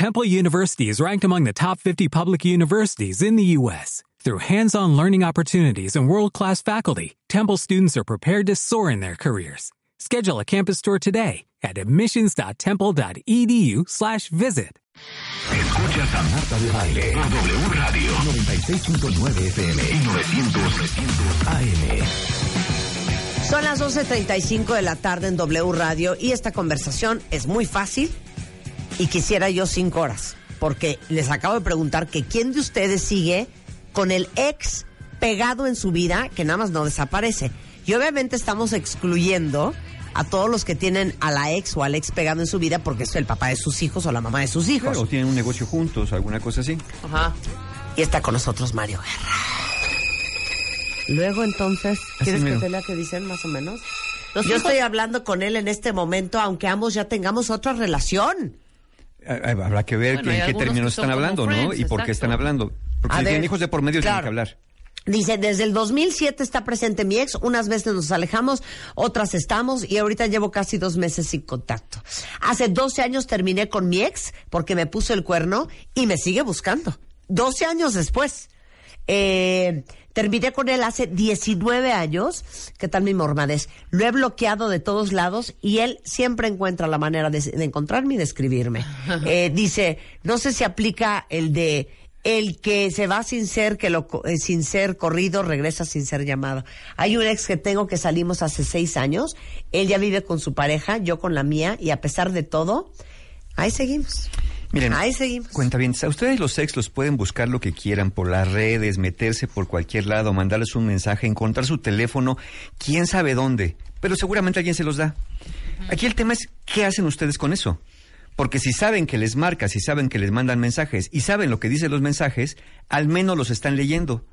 Temple University is ranked among the top 50 public universities in the U.S. Through hands-on learning opportunities and world-class faculty, Temple students are prepared to soar in their careers. Schedule a campus tour today at admissions.temple.edu/visit. Escuchas a Marta de Baile por W Radio 96.9 FM y 900 AM. Son las 12.35 de la tarde en W Radio y esta conversación es muy fácil y quisiera yo cinco horas, porque les acabo de preguntar que quién de ustedes sigue con el ex pegado en su vida que nada más no desaparece. Y obviamente estamos excluyendo a todos los que tienen a la ex o al ex pegado en su vida porque es el papá de sus hijos o la mamá de sus hijos. Claro, tienen un negocio juntos, alguna cosa así. Ajá. Y está con nosotros Mario Guerra. Luego entonces, ¿quieres que te lea qué dicen más o menos? Yo estoy hablando con él en este momento, aunque ambos ya tengamos otra relación. Habrá que ver Bueno, en qué términos están hablando, ¿no? Y por qué están hablando. Porque A si ver, tienen hijos de por medio, claro. tienen que hablar. Dice, desde el 2007 está presente mi ex, unas veces nos alejamos, otras estamos y ahorita llevo casi dos meses sin contacto. Hace 12 años terminé con mi ex porque me puso el cuerno y me sigue buscando. 12 años después. Eh, terminé con él hace 19 años. ¿Qué tal mi mormadez? Lo he bloqueado de todos lados y él siempre encuentra la manera de, de encontrarme y de escribirme. Eh, dice, no sé si aplica el de el que se va sin ser que lo eh, sin ser corrido regresa sin ser llamado. Hay un ex que tengo que salimos hace seis años. Él ya vive con su pareja, yo con la mía y a pesar de todo, ahí seguimos. Miren, ahí seguimos. Cuenta bien, a ustedes los ex los pueden buscar lo que quieran por las redes, meterse por cualquier lado, mandarles un mensaje, encontrar su teléfono, quién sabe dónde, pero seguramente alguien se los da. Aquí el tema es, ¿qué hacen ustedes con eso? Porque si saben que les marca, si saben que les mandan mensajes y saben lo que dicen los mensajes, al menos los están leyendo.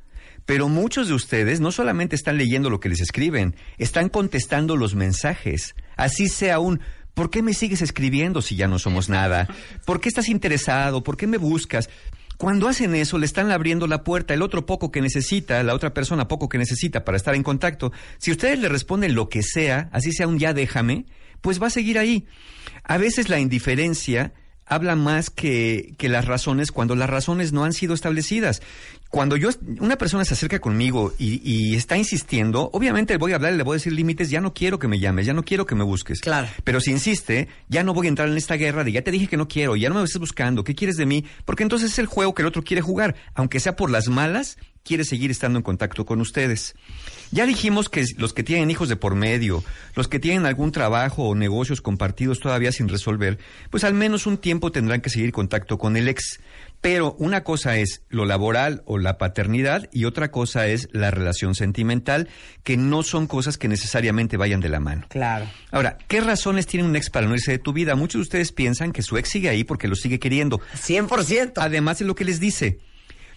Pero muchos de ustedes no solamente están leyendo lo que les escriben, están contestando los mensajes. Así sea un ¿por qué me sigues escribiendo si ya no somos nada? ¿Por qué estás interesado? ¿Por qué me buscas? Cuando hacen eso, le están abriendo la puerta, el otro poco que necesita, la otra persona poco que necesita para estar en contacto. Si ustedes le responden lo que sea, así sea un ya déjame, pues va a seguir ahí. A veces la indiferencia habla más que, que las razones cuando las razones no han sido establecidas. Cuando yo, una persona se acerca conmigo y, y está insistiendo, obviamente le voy a hablar y le voy a decir límites, ya no quiero que me llames, ya no quiero que me busques. Claro. Pero si insiste, ya no voy a entrar en esta guerra de ya te dije que no quiero, ya no me estés buscando, ¿qué quieres de mí? Porque entonces es el juego que el otro quiere jugar, aunque sea por las malas, quiere seguir estando en contacto con ustedes. Ya dijimos que los que tienen hijos de por medio, los que tienen algún trabajo o negocios compartidos todavía sin resolver, pues al menos un tiempo tendrán que seguir contacto con el ex. Pero una cosa es lo laboral o la paternidad y otra cosa es la relación sentimental, que no son cosas que necesariamente vayan de la mano. Claro. Ahora, ¿qué razones tiene un ex para no irse de tu vida? Muchos de ustedes piensan que su ex sigue ahí porque lo sigue queriendo. 100%. Además de lo que les dice.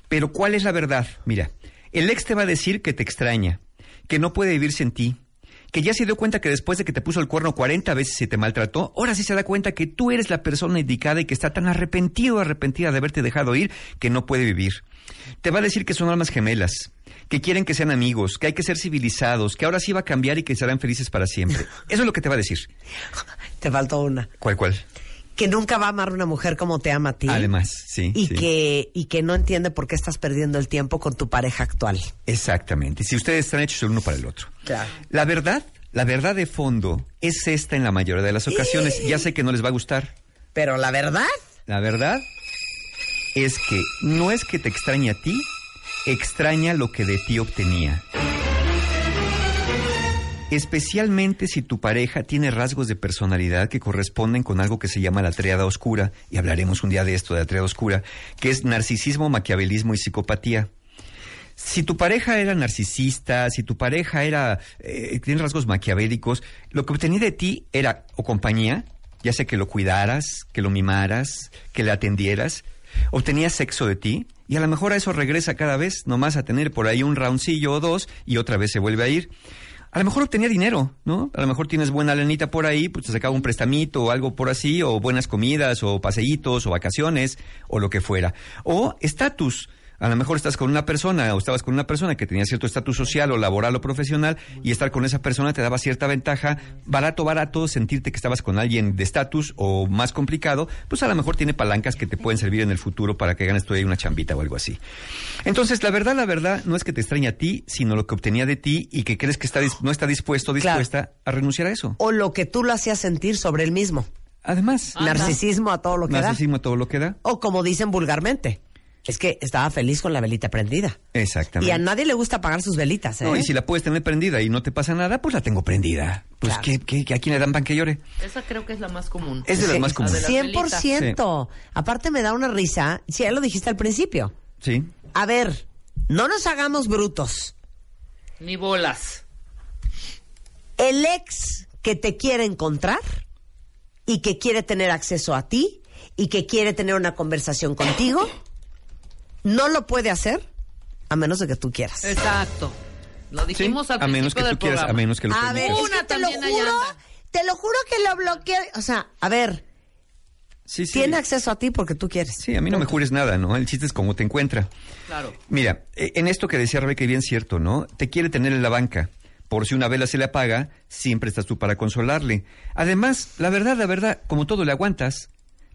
Pero ¿cuál es la verdad? Mira, el ex te va a decir que te extraña, que no puede vivir sin ti, que ya se dio cuenta que después de que te puso el cuerno 40 veces y te maltrató, ahora sí se da cuenta que tú eres la persona indicada y que está tan arrepentido, arrepentida de haberte dejado ir, que no puede vivir. Te va a decir que son almas gemelas, que quieren que sean amigos, que hay que ser civilizados, que ahora sí va a cambiar y que serán felices para siempre. Eso es lo que te va a decir. Te faltó una. ¿Cuál, cuál? Que nunca va a amar una mujer como te ama a ti. Además, sí. Y sí. que, y que no entiende por qué estás perdiendo el tiempo con tu pareja actual. Exactamente. Si ustedes están hechos el uno para el otro. Claro. La verdad, la verdad de fondo es esta en la mayoría de las ocasiones. Ya sé que no les va a gustar. Pero la verdad, La verdad es que no es que te extrañe a ti, extraña lo que de ti obtenía. Especialmente si tu pareja tiene rasgos de personalidad que corresponden con algo que se llama la triada oscura, y hablaremos un día de esto, de la triada oscura, que es narcisismo, maquiavelismo y psicopatía. Si tu pareja era narcisista, si tu pareja era eh, tiene rasgos maquiavélicos, lo que obtenía de ti era o compañía, ya sea que lo cuidaras, que lo mimaras, que le atendieras, obtenía sexo de ti y a lo mejor a eso regresa cada vez, nomás a tener por ahí un roundcillo o dos y otra vez se vuelve a ir. A lo mejor obtenía dinero, ¿no? A lo mejor tienes buena lanita por ahí, pues te sacaba un prestamito o algo por así, o buenas comidas, o paseitos, o vacaciones, o lo que fuera. O estatus. A lo mejor estás con una persona o estabas con una persona que tenía cierto estatus social o laboral o profesional y estar con esa persona te daba cierta ventaja, barato, barato, sentirte que estabas con alguien de estatus o más complicado, pues a lo mejor tiene palancas que te pueden servir en el futuro para que ganes todavía una chambita o algo así. Entonces, la verdad, la verdad, no es que te extrañe a ti, sino lo que obtenía de ti y que crees que está, no está dispuesto dispuesta a renunciar a eso. O lo que tú lo hacías sentir sobre él mismo. Además, Narcisismo a todo lo que da. narcisismo a todo lo que da. O como dicen vulgarmente, es que estaba feliz con la velita prendida. Exactamente. Y a nadie le gusta apagar sus velitas, ¿eh? No, y si la puedes tener prendida y no te pasa nada, pues la tengo prendida. Pues Claro. ¿qué, qué, qué- a quién le dan pan que llore? Esa creo que es la más común. Es de las Sí, más comunes. de las 100%. Aparte me da una risa. Si ya lo dijiste al principio. Sí. A ver, no nos hagamos brutos. Ni bolas. El ex que te quiere encontrar y que quiere tener acceso a ti y que quiere tener una conversación contigo, no lo puede hacer a menos de que tú quieras. Exacto. Lo Sí, dijimos al a menos que tú quieras, a menos que lo A ver, Una te lo juro, te lo juro que lo bloqueé. O sea, a ver, Sí, sí. tiene acceso a ti porque tú quieres. Sí, a mí no me jures nada, ¿no? El chiste es cómo te encuentra. Claro. Mira, eh, en esto que decía Rebeca, bien cierto, ¿no? Te quiere tener en la banca. Por si una vela se le apaga, siempre estás tú para consolarle. Además, la verdad, la verdad, como todo le aguantas,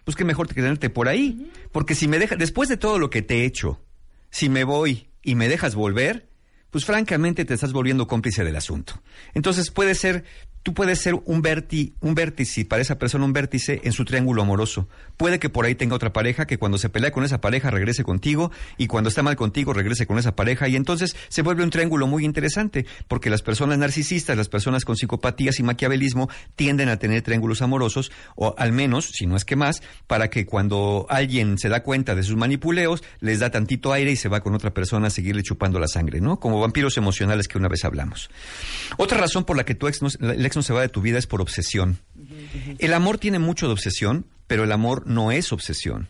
pues qué mejor que tenerte por ahí. Porque si me dejas, después de todo lo que te he hecho, si me voy y me dejas volver, pues francamente te estás volviendo cómplice del asunto. Entonces puede ser, tú puedes ser un, verti, un vértice, para esa persona un vértice en su triángulo amoroso. Puede que por ahí tenga otra pareja que cuando se pelea con esa pareja regrese contigo y cuando está mal contigo regrese con esa pareja y entonces se vuelve un triángulo muy interesante porque las personas narcisistas, las personas con psicopatías y maquiavelismo tienden a tener triángulos amorosos o al menos, si no es que más, para que cuando alguien se da cuenta de sus manipuleos les da tantito aire y se va con otra persona a seguirle chupando la sangre, ¿no? Como vampiros emocionales que una vez hablamos. Otra razón por la que tu ex no, no se va de tu vida es por obsesión. El amor tiene mucho de obsesión, pero el amor no es obsesión.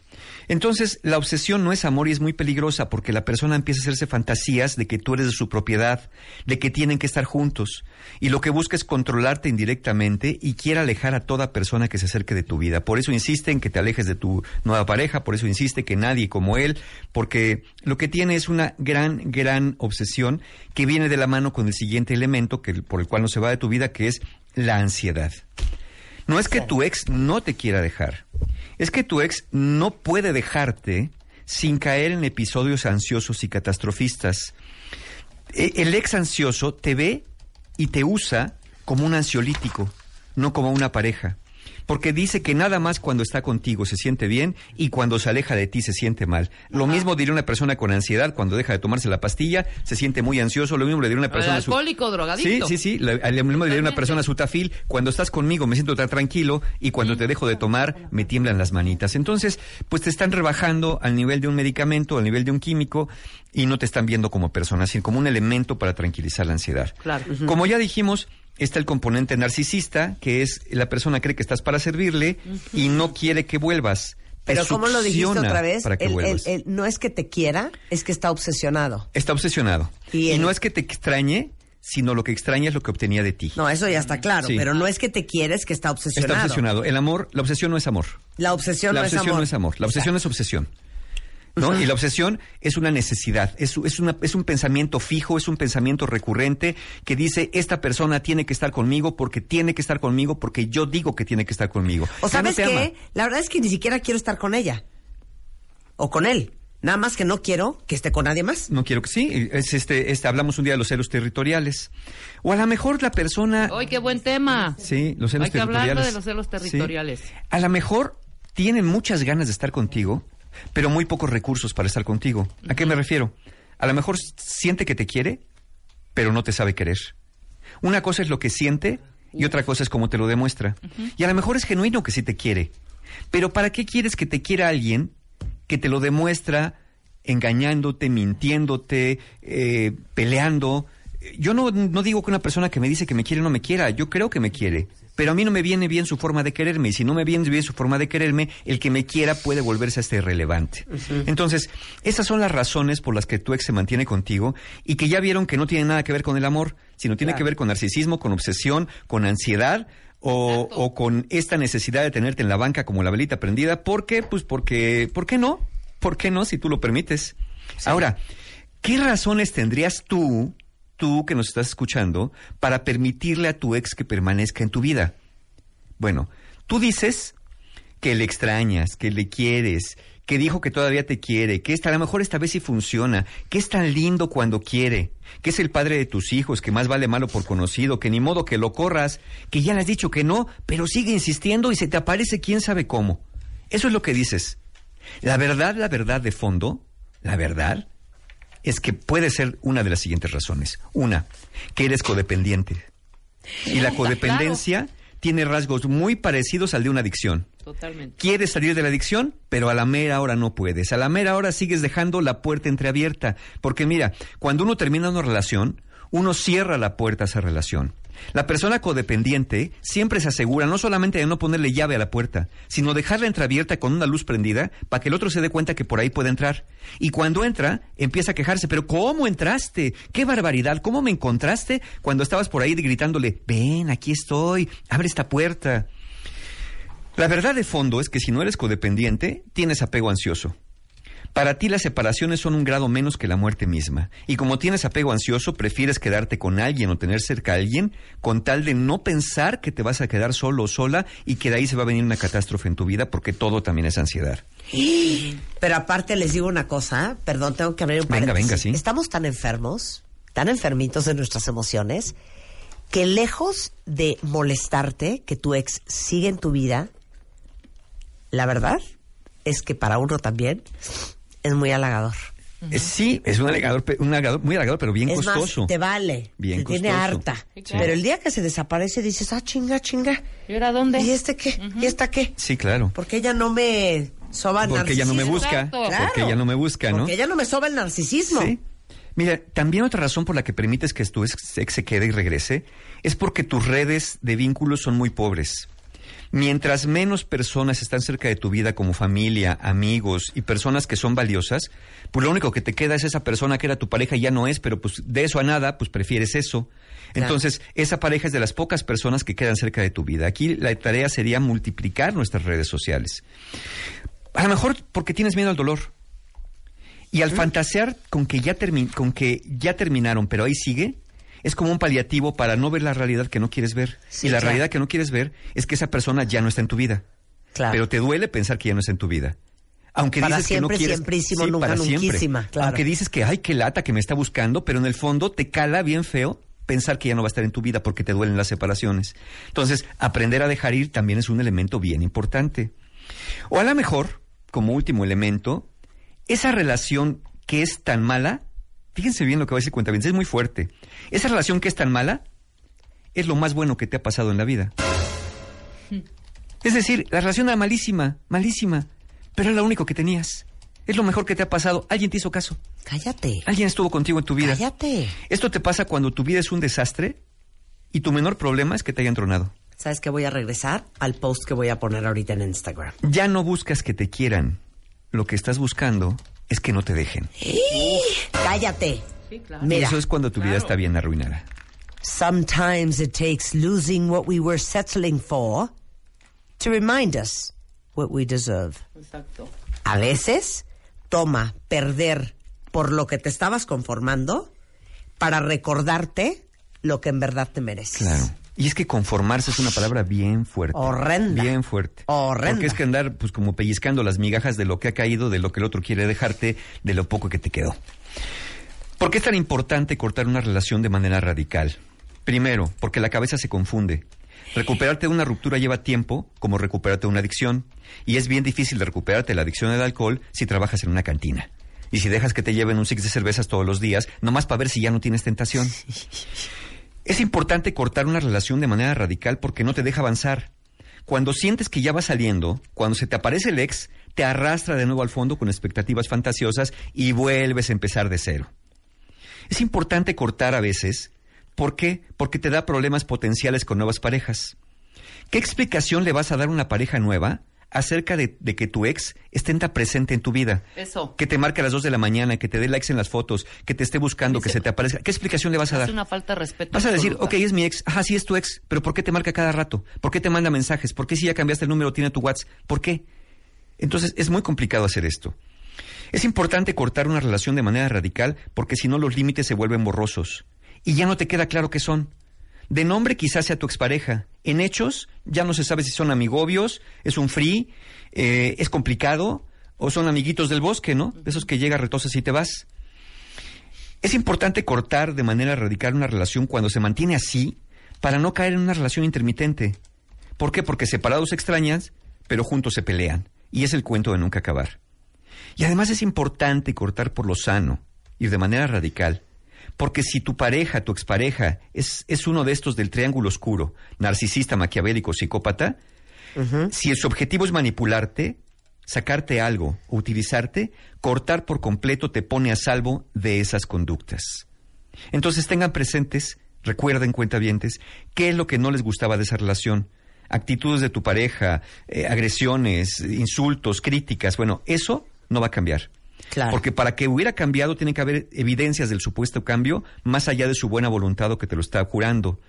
Entonces, la obsesión no es amor y es muy peligrosa porque la persona empieza a hacerse fantasías de que tú eres de su propiedad, de que tienen que estar juntos. Y lo que busca es controlarte indirectamente y quiere alejar a toda persona que se acerque de tu vida. Por eso insiste en que te alejes de tu nueva pareja, por eso insiste que nadie como él, porque lo que tiene es una gran, gran obsesión que viene de la mano con el siguiente elemento que, por el cual no se va de tu vida, que es la ansiedad. No es que tu ex no te quiera dejar, es que tu ex no puede dejarte sin caer en episodios ansiosos y catastrofistas. E- El ex ansioso te ve y te usa como un ansiolítico, no como una pareja. Porque dice que nada más cuando está contigo se siente bien y cuando se aleja de ti se siente mal. Lo mismo diría una persona con ansiedad cuando deja de tomarse la pastilla, se siente muy ansioso. Lo mismo le diría una persona... su- alcohólico, drogadicto. Sí, sí, sí. Lo mismo le diría una persona a su tafil. Cuando estás conmigo me siento tan tranquilo y cuando te dejo de tomar me tiemblan las manitas. Entonces, pues te están rebajando al nivel de un medicamento, al nivel de un químico y no te están viendo como persona, sino como un elemento para tranquilizar la ansiedad. Claro. Como ya dijimos, está el componente narcisista, que es la persona cree que estás para servirle y no quiere que vuelvas. Pero ¿cómo lo dijiste otra vez? Para que El- el- el- no es que te quiera, es que está obsesionado. Está obsesionado. Y no es que te extrañe, sino lo que extraña es lo que obtenía de ti. No, eso ya está claro, Sí. pero no es que te quieres, que está obsesionado. Está obsesionado. El amor, la obsesión no es amor. La obsesión, la no, obsesión es amor. no es amor. La obsesión es obsesión. ¿No? Y la obsesión es una necesidad, es, es, una, es un pensamiento fijo, es un pensamiento recurrente que dice, esta persona tiene que estar conmigo porque tiene que estar conmigo porque yo digo que tiene que estar conmigo. O no sabes ama. qué, la verdad es que ni siquiera quiero estar con ella. O con él. Nada más que no quiero que esté con nadie más. No quiero que sí. Es este, este, hablamos un día de los celos territoriales. O a lo mejor la persona... ¡Ay, qué buen tema! Sí, los celos Hay que hablar territoriales. de los celos Sí. territoriales. A lo mejor tienen muchas ganas de estar contigo, pero muy pocos recursos para estar contigo. ¿A qué me refiero? A lo mejor siente que te quiere, pero no te sabe querer. Una cosa es lo que siente y otra cosa es cómo te lo demuestra. Y a lo mejor es genuino que sí te quiere. Pero ¿para qué quieres que te quiera alguien que te lo demuestra engañándote, mintiéndote, eh, peleando? Yo no, no digo que una persona que me dice que me quiere no me quiera, yo creo que me quiere, pero a mí no me viene bien su forma de quererme, y si no me viene bien su forma de quererme, el que me quiera puede volverse hasta irrelevante. Entonces, esas son las razones por las que tu ex se mantiene contigo y que ya vieron que no tiene nada que ver con el amor, sino tiene Claro. que ver con narcisismo, con obsesión, con ansiedad. O, o con esta necesidad de tenerte en la banca como la velita prendida, ¿por qué? Pues porque, ¿por qué no? ¿Por qué no si tú lo permites? Ahora, ¿qué razones tendrías tú, tú que nos estás escuchando, para permitirle a tu ex que permanezca en tu vida? Bueno, tú dices que le extrañas, que le quieres, que dijo que todavía te quiere, que esta, a lo mejor esta vez sí funciona, que es tan lindo cuando quiere, que es el padre de tus hijos, que más vale malo por conocido, que ni modo que lo corras, que ya le has dicho que no, pero sigue insistiendo y se te aparece quién sabe cómo. Eso es lo que dices. La verdad, la verdad de fondo, la verdad, es que puede ser una de las siguientes razones. Una, que eres codependiente. Y la Está codependencia tiene rasgos muy parecidos al de una adicción. Totalmente. Quieres salir de la adicción, pero a la mera hora no puedes. A la mera hora sigues dejando la puerta entreabierta. Porque mira, cuando uno termina una relación, uno cierra la puerta a esa relación. La persona codependiente siempre se asegura no solamente de no ponerle llave a la puerta, sino dejarla entreabierta con una luz prendida para que el otro se dé cuenta que por ahí puede entrar. Y cuando entra, empieza a quejarse, pero ¿cómo entraste? ¡Qué barbaridad! ¿Cómo me encontraste cuando estabas por ahí gritándole, ven, aquí estoy, abre esta puerta? La verdad de fondo es que si no eres codependiente, tienes apego ansioso. Para ti las separaciones son un grado menos que la muerte misma. Y como tienes apego ansioso, prefieres quedarte con alguien o tener cerca a alguien con tal de no pensar que te vas a quedar solo o sola y que de ahí se va a venir una catástrofe en tu vida porque todo también es ansiedad. Pero aparte les digo una cosa, perdón, tengo que abrir un Venga, venga, sí. Estamos tan enfermos, tan enfermitos de nuestras emociones, que lejos de molestarte que tu ex sigue en tu vida, la verdad es que para uno también es muy halagador. Eh, Sí, es un halagador, un halagador- muy halagador, pero bien es costoso. más, te vale, Bien te tiene costoso. harta. Sí, claro. Pero el día que se desaparece dices, ah, chinga, chinga. ¿Y ahora dónde? ¿Y este qué? ¿Y esta qué? Sí, claro. Porque ella no me soba el Porque ella no me narcisismo. busca. Porque ella no me busca, ¿no? Porque ella no me soba el narcisismo. Sí. Mira, también otra razón por la que permites que tu ex, ex se quede y regrese es porque tus redes de vínculos son muy pobres. Mientras menos personas están cerca de tu vida como familia, amigos y personas que son valiosas, pues lo único que te queda es esa persona que era tu pareja y ya no es, pero pues de eso a nada, pues prefieres eso. Claro. Entonces, esa pareja es de las pocas personas que quedan cerca de tu vida. Aquí la tarea sería multiplicar nuestras redes sociales. A lo mejor porque tienes miedo al dolor. Y al fantasear con que, ya con que ya terminaron, pero ahí sigue, es como un paliativo para no ver la realidad que no quieres ver. Sí, y la claro. realidad que no quieres ver es que esa persona ya no está en tu vida. Claro. Pero te duele pensar que ya no está en tu vida. Aunque Para dices que siempre, no quieres, siemprísimo, Sí, nunca, para siempre. claro. Aunque dices que ay, qué lata que me está buscando, pero en el fondo te cala bien feo pensar que ya no va a estar en tu vida porque te duelen las separaciones. Entonces, aprender a dejar ir también es un elemento bien importante. O a lo mejor, como último elemento, esa relación que es tan mala, fíjense bien lo que va a decir cuenta es muy fuerte. Esa relación que es tan mala es lo más bueno que te ha pasado en la vida. Es decir, la relación era malísima, malísima, pero era lo único que tenías. Es lo mejor que te ha pasado. Alguien te hizo caso. Cállate. Alguien estuvo contigo en tu vida. Cállate. Esto te pasa cuando tu vida es un desastre y tu menor problema es que te hayan tronado. ¿Sabes que Voy a regresar al post que voy a poner ahorita en Instagram. Ya no buscas que te quieran. Lo que estás buscando es que no te dejen. Cállate. Sí, claro. Mira. Eso es cuando tu vida está bien arruinada. Sometimes it takes losing what we were settling for to remind us what we deserve. Exacto. A veces toma perder por lo que te estabas conformando para recordarte lo que en verdad te mereces. Claro. Y es que conformarse es una palabra bien fuerte. Horrenda. Bien fuerte. Horrenda. Porque es que andar pues como pellizcando las migajas de lo que ha caído, de lo que el otro quiere dejarte, de lo poco que te quedó. ¿Por qué es tan importante cortar una relación de manera radical? Primero, porque la cabeza se confunde. Recuperarte de una ruptura lleva tiempo, como recuperarte de una adicción, y es bien difícil de recuperarte de la adicción al alcohol si trabajas en una cantina. Y si dejas que te lleven un six de cervezas todos los días, nomás para ver si ya no tienes tentación. Es importante cortar una relación de manera radical porque no te deja avanzar. Cuando sientes que ya va saliendo, cuando se te aparece el ex, te arrastra de nuevo al fondo con expectativas fantasiosas y vuelves a empezar de cero. Es importante cortar a veces. ¿Por qué? Porque te da problemas potenciales con nuevas parejas. ¿Qué explicación le vas a dar a una pareja nueva acerca de, de que tu ex esté presente en tu vida? Eso. Que te marque a las 2 de la mañana, que te dé likes en las fotos, que te esté buscando, que se te aparezca. ¿Qué explicación le vas a Es dar? una falta de respeto. Vas a decir, absoluta. ok, es mi ex, ajá, sí es tu ex, pero ¿por qué te marca cada rato? ¿Por qué te manda mensajes? ¿Por qué si ya cambiaste el número tiene tu WhatsApp? ¿Por qué? Entonces es muy complicado hacer esto. Es importante cortar una relación de manera radical porque si no los límites se vuelven borrosos y ya no te queda claro qué son. De nombre quizás sea tu expareja. En hechos ya no se sabe si son amigobios, es un free, eh, es complicado o son amiguitos del bosque, ¿no? De esos que llega retosas y te vas. Es importante cortar de manera radical una relación cuando se mantiene así para no caer en una relación intermitente. ¿Por qué? Porque separados se extrañas, pero juntos se pelean. Y es el cuento de nunca acabar. Y además es importante cortar por lo sano, ir de manera radical. Porque si tu pareja, tu expareja, es, es uno de estos del triángulo oscuro, narcisista, maquiavélico, psicópata, si su objetivo es manipularte, sacarte algo utilizarte, cortar por completo te pone a salvo de esas conductas. Entonces tengan presentes, recuerden cuentavientes, qué es lo que no les gustaba de esa relación. Actitudes de tu pareja, eh, agresiones, insultos, críticas, bueno, eso no va a cambiar. Claro. Porque para que hubiera cambiado tiene que haber evidencias del supuesto cambio más allá de su buena voluntad o que te lo está curando.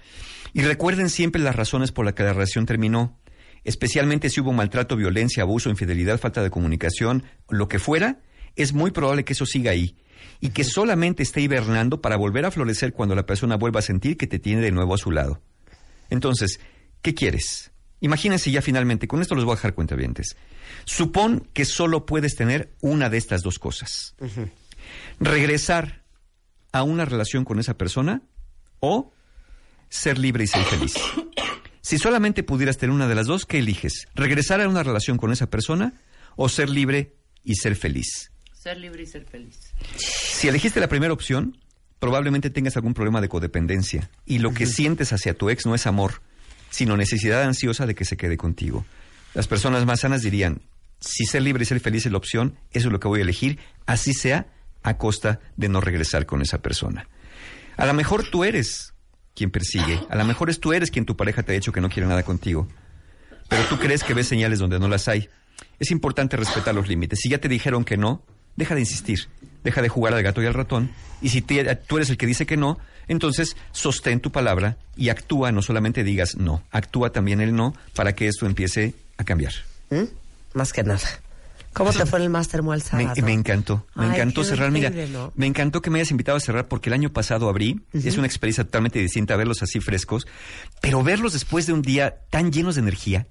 Y recuerden siempre las razones por las que la relación terminó, especialmente si hubo maltrato, violencia, abuso, infidelidad, falta de comunicación, lo que fuera, es muy probable que eso siga ahí y que solamente esté hibernando para volver a florecer cuando la persona vuelva a sentir que te tiene de nuevo a su lado. Entonces, ¿qué quieres? Imagínense ya finalmente, con esto los voy a dejar cuentavientes. Supón que solo puedes tener una de estas dos cosas. Regresar a una relación con esa persona o ser libre y ser feliz. Si solamente pudieras tener una de las dos, ¿qué eliges? ¿Regresar a una relación con esa persona o ser libre y ser feliz? Ser libre y ser feliz. Si elegiste la primera opción, probablemente tengas algún problema de codependencia y lo que sientes hacia tu ex no es amor, sino necesidad ansiosa de que se quede contigo. Las personas más sanas dirían, si ser libre y ser feliz es la opción, eso es lo que voy a elegir, así sea a costa de no regresar con esa persona. A lo mejor tú eres quien persigue, a lo mejor es tú eres quien tu pareja te ha dicho que no quiere nada contigo, pero tú crees que ves señales donde no las hay. Es importante respetar los límites. Si ya te dijeron que no, deja de insistir, deja de jugar al gato y al ratón, y si te- tú eres el que dice que no, entonces sostén tu palabra y actúa, no solamente digas no, actúa también el no para que esto empiece a cambiar. ¿Mm? Más que nada. ¿Cómo te fue el Master Muel Me, sábado? me encantó, me Ay, encantó cerrar. Mira, me encantó que me hayas invitado a cerrar porque el año pasado abrí. Es una experiencia totalmente distinta verlos así frescos, pero verlos después de un día tan llenos de energía.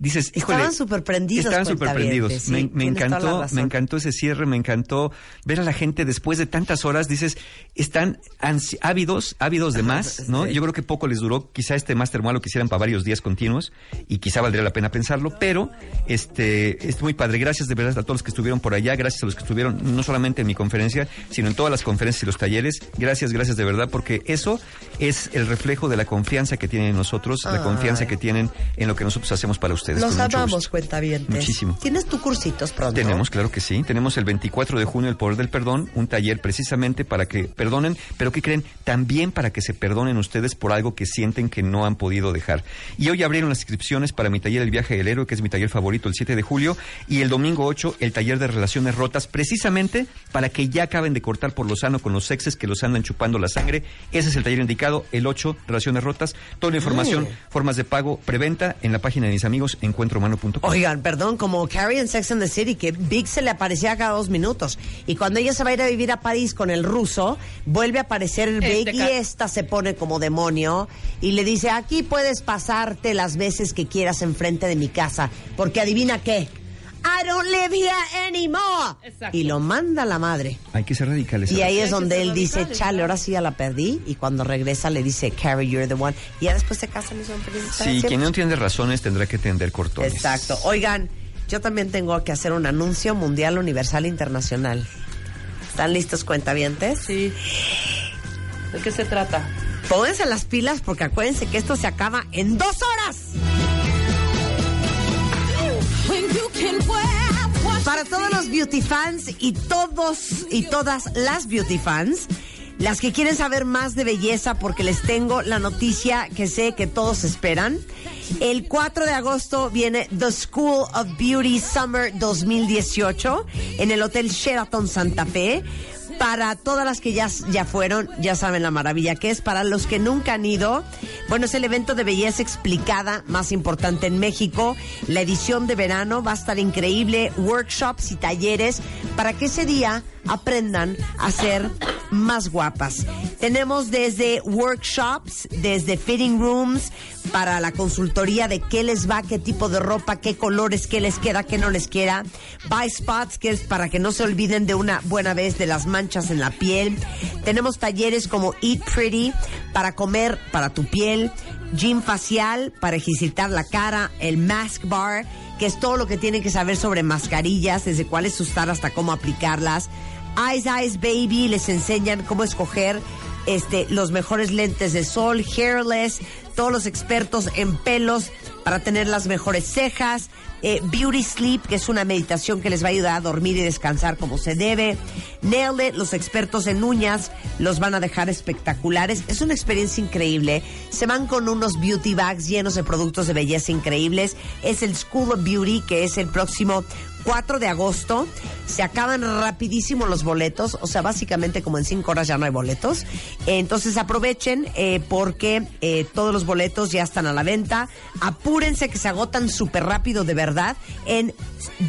Dices, híjole. Estaban súper prendidos, Estaban súper prendidos. cuentavientes, me encantó, me encantó ese cierre, me encantó ver a la gente después de tantas horas. Dices, están ansi- ávidos, ávidos de más, ¿no? Sí. Yo creo que poco les duró. Quizá este Master Mual lo quisieran para varios días continuos y quizá valdría la pena pensarlo, pero este es muy padre. Gracias de verdad a todos los que estuvieron por allá, gracias a los que estuvieron no solamente en mi conferencia, sino en todas las conferencias y los talleres. Gracias, gracias de verdad, porque eso es el reflejo de la confianza que tienen en nosotros, la Ay. confianza que tienen en lo que nosotros hacemos para ustedes. Con mucho amamos, cuentavientes. Muchísimo. ¿Tienes tu cursitos pronto? Tenemos, claro que sí. Tenemos el 24 de junio el Poder del Perdón, un taller precisamente para que perdonen, pero que creen también para que se perdonen ustedes por algo que sienten que no han podido dejar. Y hoy abrieron las inscripciones para mi taller El Viaje del Héroe, que es mi taller favorito, el 7 de julio, y el domingo 8 el taller de relaciones rotas, precisamente para que ya acaben de cortar por lo sano con los exes que los andan chupando la sangre. Ese es el taller indicado, el 8, relaciones rotas. Toda la información, formas de pago, preventa en la página de mis amigos encuentrohumano.com. Oigan, perdón, como Carrie en Sex and the City, que Big se le aparecía cada dos minutos. Y cuando ella se va a ir a vivir a París con el ruso, vuelve a aparecer el Big Este y esta se pone como demonio y le dice, aquí puedes pasarte las veces que quieras enfrente de mi casa, porque adivina qué. I don't live here anymore. Exacto. Y lo manda la madre. Hay que ser radicales. Y ahí es donde él dice, chale, ahora sí ya la perdí. Y cuando regresa le dice, Carrie, you're the one. Y ya después se casan y son felices. Sí, quien no entiende razones tendrá que tender cortones. Exacto. Oigan, yo también tengo que hacer un anuncio mundial, universal, internacional. ¿Están listos, cuentavientes? Sí. ¿De qué se trata? Pónganse las pilas porque acuérdense que esto se acaba en dos horas. Para todos los beauty fans y todos y todas las beauty fans, las que quieren saber más de belleza porque les tengo la noticia que sé que todos esperan. El 4 de agosto viene The School of Beauty Summer 2018 en el Hotel Sheraton Santa Fe. Para todas las que ya, ya fueron, ya saben la maravilla que es. Para los que nunca han ido, bueno, es el evento de belleza explicada más importante en México. La edición de verano va a estar increíble, workshops y talleres para que ese día aprendan a ser más guapas. Tenemos desde workshops, desde fitting rooms, para la consultoría de qué les va, qué tipo de ropa, qué colores, qué les queda, qué no les queda. Buy spots, que es para que no se olviden de una buena vez de las manchas en la piel. Tenemos talleres como Eat Pretty, para comer para tu piel. Gym facial, para ejercitar la cara. El mask bar, que es todo lo que tienen que saber sobre mascarillas, desde cuáles usar hasta cómo aplicarlas. Eyes Eyes Baby les enseñan cómo escoger este, los mejores lentes de sol, hairless, todos los expertos en pelos para tener las mejores cejas, eh, Beauty Sleep, que es una meditación que les va a ayudar a dormir y descansar como se debe, Nail los expertos en uñas, los van a dejar espectaculares. Es una experiencia increíble. Se van con unos beauty bags llenos de productos de belleza increíbles. Es el School of Beauty, que es el próximo 4 de agosto. Se acaban rapidísimo los boletos, o sea, básicamente como en 5 horas ya no hay boletos. Entonces aprovechen eh, porque eh, todos los boletos ya están a la venta. Apúrense que se agotan súper rápido de verdad en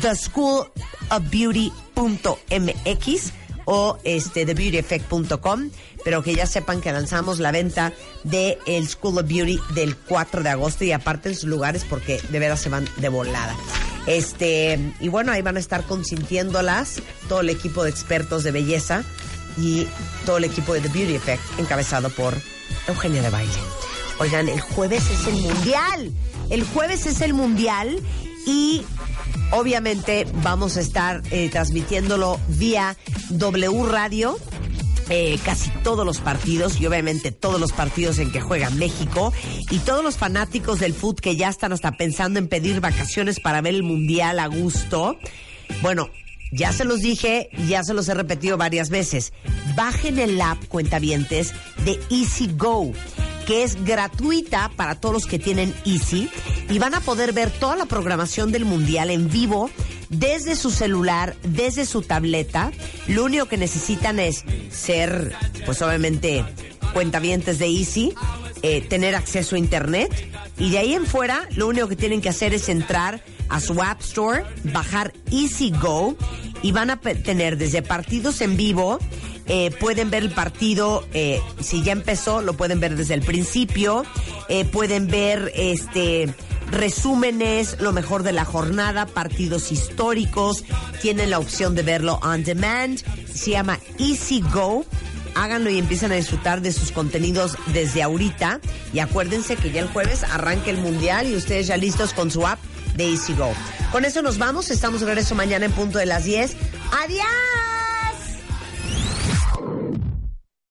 theschoolofbeauty.mx o este thebeautyeffect.com, pero que ya sepan que lanzamos la venta de el School of Beauty del 4 de agosto y aparte en sus lugares porque de veras se van de volada. Este, y bueno, ahí van a estar consintiéndolas todo el equipo de expertos de belleza y todo el equipo de The Beauty Effect encabezado por Eugenia de Baile. Oigan, el jueves es el mundial. El jueves es el mundial y obviamente vamos a estar eh, transmitiéndolo vía W Radio. Casi todos los partidos y obviamente todos los partidos en que juega México y todos los fanáticos del fútbol que ya están hasta pensando en pedir vacaciones para ver el mundial a gusto. Bueno, ya se los dije, ya se los he repetido varias veces. Bajen el app cuentavientes de Easy Go que es gratuita para todos los que tienen Easy y van a poder ver toda la programación del Mundial en vivo desde su celular, desde su tableta. Lo único que necesitan es ser, pues obviamente, cuentavientes de Easy, eh, tener acceso a Internet y de ahí en fuera lo único que tienen que hacer es entrar a su App Store, bajar Easy Go y van a tener desde partidos en vivo eh, pueden ver el partido, eh, si ya empezó, lo pueden ver desde el principio. Eh, pueden ver este resúmenes, lo mejor de la jornada, partidos históricos. Tienen la opción de verlo on demand. Se llama Easy Go háganlo y empiezan a disfrutar de sus contenidos desde ahorita. Y acuérdense que ya el jueves arranca el mundial y ustedes ya listos con su app de Easy Go. Con eso nos vamos. Estamos de regreso mañana en punto de las 10. ¡Adiós!